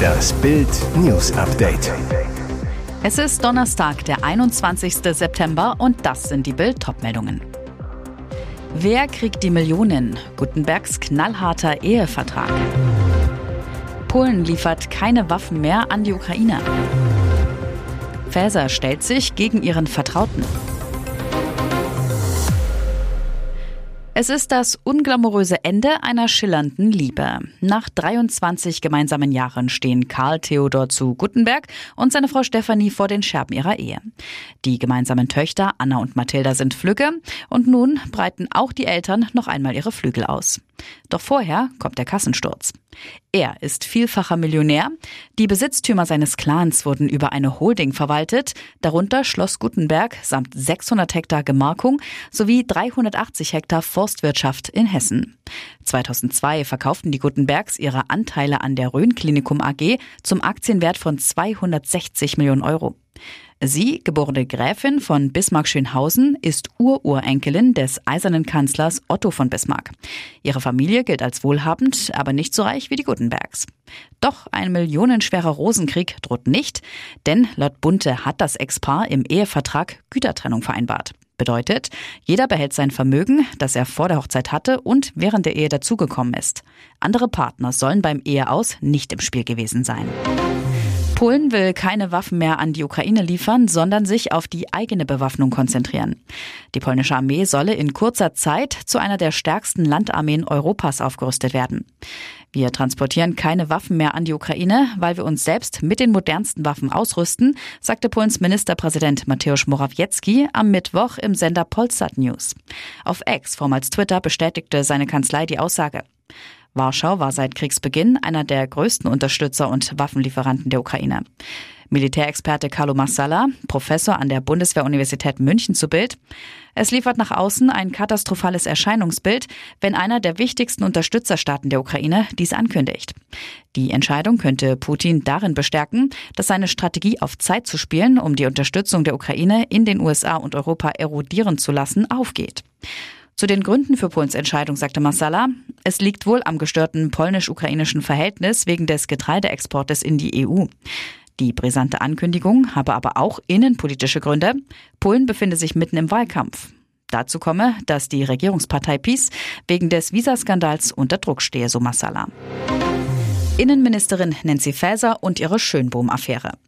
Das Bild News Update. Es ist Donnerstag, der 21. September und das sind die Bild meldungen Wer kriegt die Millionen? Gutenbergs knallharter Ehevertrag. Polen liefert keine Waffen mehr an die Ukraine. Faeser stellt sich gegen ihren Vertrauten. Es ist das unglamouröse Ende einer schillernden Liebe. Nach 23 gemeinsamen Jahren stehen Karl Theodor zu Guttenberg und seine Frau Stefanie vor den Scherben ihrer Ehe. Die gemeinsamen Töchter Anna und Mathilda sind Flügge und nun breiten auch die Eltern noch einmal ihre Flügel aus. Doch vorher kommt der Kassensturz. Er ist vielfacher Millionär. Die Besitztümer seines Clans wurden über eine Holding verwaltet, darunter Schloss Gutenberg samt 600 Hektar Gemarkung sowie 380 Hektar Forstwirtschaft in Hessen. 2002 verkauften die Gutenbergs ihre Anteile an der Rhön Klinikum AG zum Aktienwert von 260 Millionen Euro. Sie, geborene Gräfin von Bismarck-Schönhausen, ist Ururenkelin des eisernen Kanzlers Otto von Bismarck. Ihre Familie gilt als wohlhabend, aber nicht so reich wie die Gutenbergs. Doch ein millionenschwerer Rosenkrieg droht nicht, denn laut Bunte hat das Ex-Paar im Ehevertrag Gütertrennung vereinbart. Bedeutet, jeder behält sein Vermögen, das er vor der Hochzeit hatte und während der Ehe dazugekommen ist. Andere Partner sollen beim Eheaus nicht im Spiel gewesen sein. Polen will keine Waffen mehr an die Ukraine liefern, sondern sich auf die eigene Bewaffnung konzentrieren. Die polnische Armee solle in kurzer Zeit zu einer der stärksten Landarmeen Europas aufgerüstet werden. Wir transportieren keine Waffen mehr an die Ukraine, weil wir uns selbst mit den modernsten Waffen ausrüsten, sagte Polens Ministerpräsident Mateusz Morawiecki am Mittwoch im Sender Polsat News. Auf X, vormals Twitter, bestätigte seine Kanzlei die Aussage. Warschau war seit Kriegsbeginn einer der größten Unterstützer und Waffenlieferanten der Ukraine. Militärexperte Carlo Massala, Professor an der Bundeswehruniversität München zu Bild. Es liefert nach außen ein katastrophales Erscheinungsbild, wenn einer der wichtigsten Unterstützerstaaten der Ukraine dies ankündigt. Die Entscheidung könnte Putin darin bestärken, dass seine Strategie auf Zeit zu spielen, um die Unterstützung der Ukraine in den USA und Europa erodieren zu lassen, aufgeht. Zu den Gründen für Polens Entscheidung sagte Massala, es liegt wohl am gestörten polnisch-ukrainischen Verhältnis wegen des Getreideexportes in die EU. Die brisante Ankündigung habe aber auch innenpolitische Gründe. Polen befinde sich mitten im Wahlkampf. Dazu komme, dass die Regierungspartei PiS wegen des Visaskandals unter Druck stehe, so Massala. Innenministerin Nancy Faeser und ihre Schönbohm-Affäre.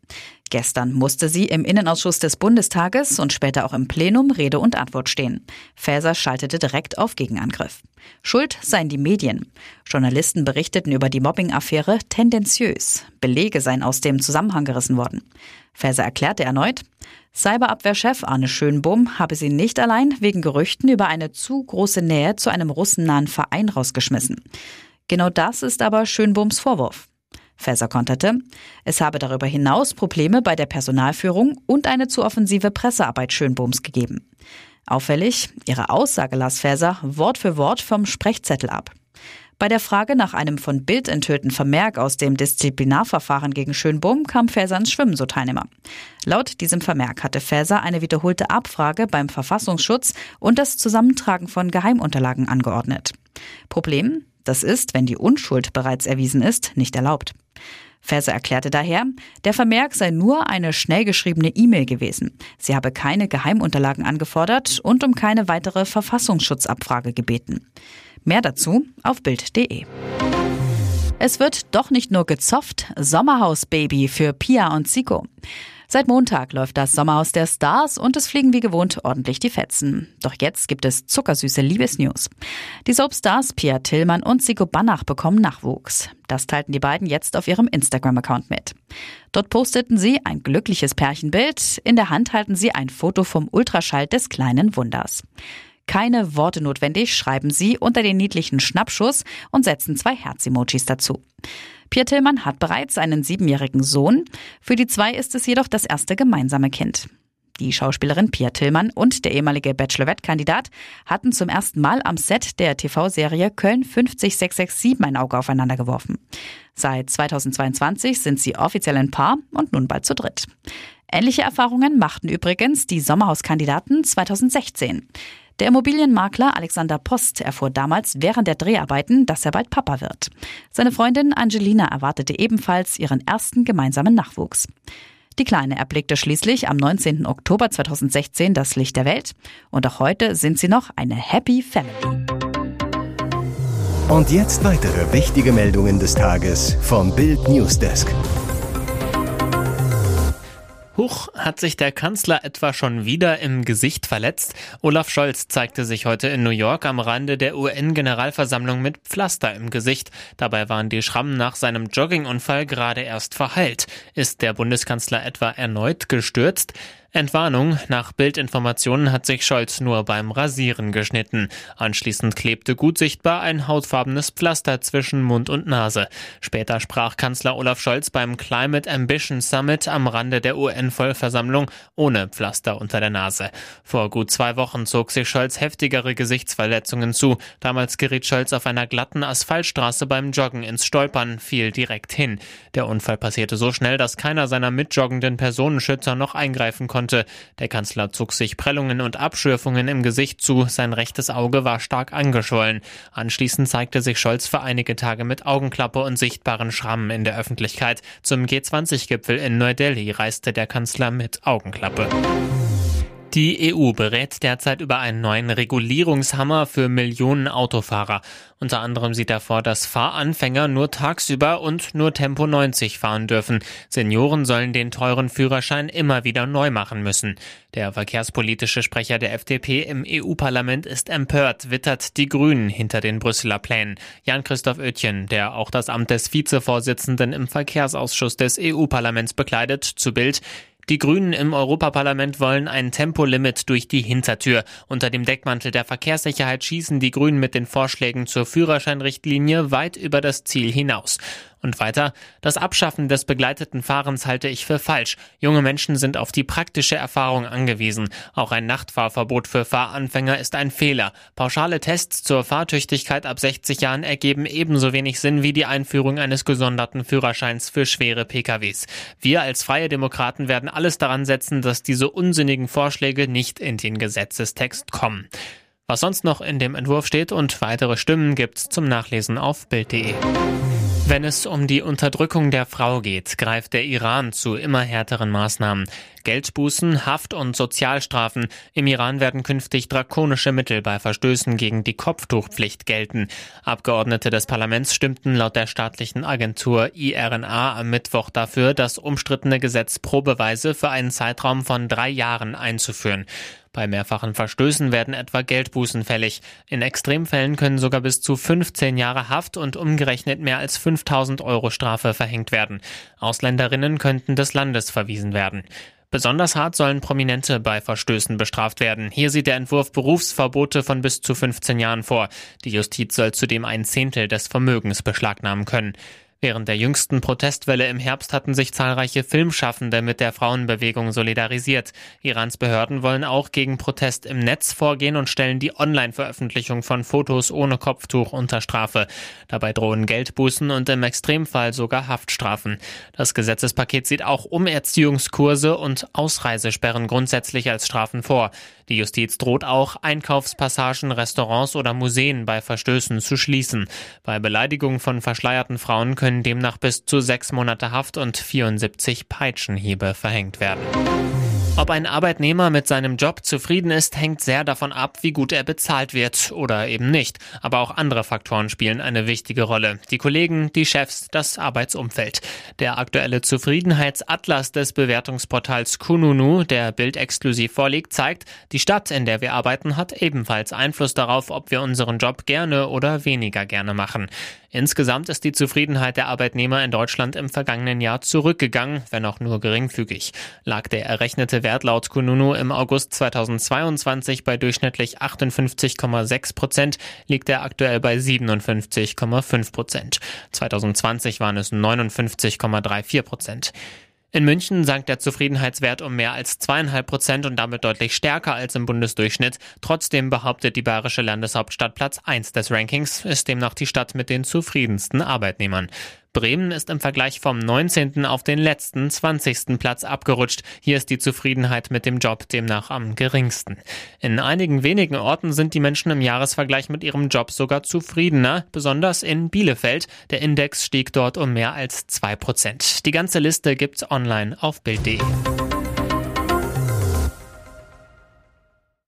Gestern musste sie im Innenausschuss des Bundestages und später auch im Plenum Rede und Antwort stehen. Faeser schaltete direkt auf Gegenangriff. Schuld seien die Medien. Journalisten berichteten über die Mobbing-Affäre tendenziös. Belege seien aus dem Zusammenhang gerissen worden. Faeser erklärte erneut, Cyberabwehrchef Arne Schönbohm habe sie nicht allein wegen Gerüchten über eine zu große Nähe zu einem russennahen Verein rausgeschmissen. Genau das ist aber Schönbohms Vorwurf. Faeser konterte, es habe darüber hinaus Probleme bei der Personalführung und eine zu offensive Pressearbeit Schönbohms gegeben. Auffällig, ihre Aussage las Faeser Wort für Wort vom Sprechzettel ab. Bei der Frage nach einem von Bild enthüllten Vermerk aus dem Disziplinarverfahren gegen Schönbohm kam Faeser ins Schwimmen, so Teilnehmer. Laut diesem Vermerk hatte Faeser eine wiederholte Abfrage beim Verfassungsschutz und das Zusammentragen von Geheimunterlagen angeordnet. Problem? Das ist, wenn die Unschuld bereits erwiesen ist, nicht erlaubt. Faeser erklärte daher, der Vermerk sei nur eine schnell geschriebene E-Mail gewesen. Sie habe keine Geheimunterlagen angefordert und um keine weitere Verfassungsschutzabfrage gebeten. Mehr dazu auf Bild.de. Es wird doch nicht nur gezofft, Sommerhausbaby für Pia und Zico. Seit Montag läuft das Sommerhaus der Stars und es fliegen wie gewohnt ordentlich die Fetzen. Doch jetzt gibt es zuckersüße Liebesnews. Die Soapstars Pia Tillmann und Sigo Banach bekommen Nachwuchs. Das teilten die beiden jetzt auf ihrem Instagram-Account mit. Dort posteten sie ein glückliches Pärchenbild. In der Hand halten sie ein Foto vom Ultraschall des kleinen Wunders. Keine Worte notwendig, schreiben sie unter den niedlichen Schnappschuss und setzen zwei Herz-Emojis dazu. Pierre Tillmann hat bereits einen siebenjährigen Sohn. Für die zwei ist es jedoch das erste gemeinsame Kind. Die Schauspielerin Pia Tillmann und der ehemalige Bachelorette-Kandidat hatten zum ersten Mal am Set der TV-Serie Köln 50667 ein Auge aufeinander geworfen. Seit 2022 sind sie offiziell ein Paar und nun bald zu dritt. Ähnliche Erfahrungen machten übrigens die Sommerhauskandidaten 2016. Der Immobilienmakler Alexander Post erfuhr damals während der Dreharbeiten, dass er bald Papa wird. Seine Freundin Angelina erwartete ebenfalls ihren ersten gemeinsamen Nachwuchs. Die Kleine erblickte schließlich am 19. Oktober 2016 das Licht der Welt und auch heute sind sie noch eine Happy Family. Und jetzt weitere wichtige Meldungen des Tages vom Bild Newsdesk. Huch, hat sich der Kanzler etwa schon wieder im Gesicht verletzt? Olaf Scholz zeigte sich heute in New York am Rande der UN-Generalversammlung mit Pflaster im Gesicht. Dabei waren die Schrammen nach seinem Joggingunfall gerade erst verheilt. Ist der Bundeskanzler etwa erneut gestürzt? Entwarnung. Nach Bildinformationen hat sich Scholz nur beim Rasieren geschnitten. Anschließend klebte gut sichtbar ein hautfarbenes Pflaster zwischen Mund und Nase. Später sprach Kanzler Olaf Scholz beim Climate Ambition Summit am Rande der UN-Vollversammlung ohne Pflaster unter der Nase. Vor gut zwei Wochen zog sich Scholz heftigere Gesichtsverletzungen zu. Damals geriet Scholz auf einer glatten Asphaltstraße beim Joggen ins Stolpern, fiel direkt hin. Der Unfall passierte so schnell, dass keiner seiner mitjoggenden Personenschützer noch eingreifen konnte konnte. Der Kanzler zog sich Prellungen und Abschürfungen im Gesicht zu, sein rechtes Auge war stark angeschwollen. Anschließend zeigte sich Scholz für einige Tage mit Augenklappe und sichtbaren Schrammen in der Öffentlichkeit. Zum G20-Gipfel in Neu-Delhi reiste der Kanzler mit Augenklappe. Die EU berät derzeit über einen neuen Regulierungshammer für Millionen Autofahrer. Unter anderem sieht er vor, dass Fahranfänger nur tagsüber und nur Tempo 90 fahren dürfen. Senioren sollen den teuren Führerschein immer wieder neu machen müssen. Der verkehrspolitische Sprecher der FDP im EU-Parlament ist empört, wittert die Grünen hinter den Brüsseler Plänen. Jan-Christoph Oetjen, der auch das Amt des Vizevorsitzenden im Verkehrsausschuss des EU-Parlaments bekleidet, zu Bild, die Grünen im Europaparlament wollen ein Tempolimit durch die Hintertür. Unter dem Deckmantel der Verkehrssicherheit schießen die Grünen mit den Vorschlägen zur Führerscheinrichtlinie weit über das Ziel hinaus. Und weiter, das Abschaffen des begleiteten Fahrens halte ich für falsch. Junge Menschen sind auf die praktische Erfahrung angewiesen. Auch ein Nachtfahrverbot für Fahranfänger ist ein Fehler. Pauschale Tests zur Fahrtüchtigkeit ab 60 Jahren ergeben ebenso wenig Sinn wie die Einführung eines gesonderten Führerscheins für schwere PKWs. Wir als Freie Demokraten werden alles daran setzen, dass diese unsinnigen Vorschläge nicht in den Gesetzestext kommen. Was sonst noch in dem Entwurf steht und weitere Stimmen gibt's zum Nachlesen auf Bild.de. Wenn es um die Unterdrückung der Frau geht, greift der Iran zu immer härteren Maßnahmen. Geldbußen, Haft- und Sozialstrafen. Im Iran werden künftig drakonische Mittel bei Verstößen gegen die Kopftuchpflicht gelten. Abgeordnete des Parlaments stimmten laut der staatlichen Agentur IRNA am Mittwoch dafür, das umstrittene Gesetz probeweise für einen Zeitraum von drei Jahren einzuführen. Bei mehrfachen Verstößen werden etwa Geldbußen fällig. In Extremfällen können sogar bis zu 15 Jahre Haft und umgerechnet mehr als 5000 Euro Strafe verhängt werden. Ausländerinnen könnten des Landes verwiesen werden. Besonders hart sollen Prominente bei Verstößen bestraft werden. Hier sieht der Entwurf Berufsverbote von bis zu 15 Jahren vor. Die Justiz soll zudem ein Zehntel des Vermögens beschlagnahmen können. Während der jüngsten Protestwelle im Herbst hatten sich zahlreiche Filmschaffende mit der Frauenbewegung solidarisiert. Irans Behörden wollen auch gegen Protest im Netz vorgehen und stellen die Online-Veröffentlichung von Fotos ohne Kopftuch unter Strafe. Dabei drohen Geldbußen und im Extremfall sogar Haftstrafen. Das Gesetzespaket sieht auch Umerziehungskurse und Ausreisesperren grundsätzlich als Strafen vor. Die Justiz droht auch, Einkaufspassagen, Restaurants oder Museen bei Verstößen zu schließen. Bei Beleidigung von verschleierten Frauen können demnach bis zu sechs Monate Haft und 74 Peitschenhiebe verhängt werden. Ob ein Arbeitnehmer mit seinem Job zufrieden ist, hängt sehr davon ab, wie gut er bezahlt wird oder eben nicht. Aber auch andere Faktoren spielen eine wichtige Rolle. Die Kollegen, die Chefs, das Arbeitsumfeld. Der aktuelle Zufriedenheitsatlas des Bewertungsportals Kununu, der Bild exklusiv vorliegt, zeigt, die Stadt, in der wir arbeiten, hat ebenfalls Einfluss darauf, ob wir unseren Job gerne oder weniger gerne machen. Insgesamt ist die Zufriedenheit der Arbeitnehmer in Deutschland im vergangenen Jahr zurückgegangen, wenn auch nur geringfügig. Lag der errechnete Wert laut Kununu im August 2022 bei durchschnittlich 58,6 Prozent, liegt er aktuell bei 57,5 Prozent. 2020 waren es 59,34 Prozent. In München sank der Zufriedenheitswert um mehr als zweieinhalb Prozent und damit deutlich stärker als im Bundesdurchschnitt. Trotzdem behauptet die bayerische Landeshauptstadt Platz 1 des Rankings, ist demnach die Stadt mit den zufriedensten Arbeitnehmern. Bremen ist im Vergleich vom 19. auf den letzten 20. Platz abgerutscht. Hier ist die Zufriedenheit mit dem Job demnach am geringsten. In einigen wenigen Orten sind die Menschen im Jahresvergleich mit ihrem Job sogar zufriedener, besonders in Bielefeld. Der Index stieg dort um mehr als zwei Prozent. Die ganze Liste gibt's online auf Bild.de.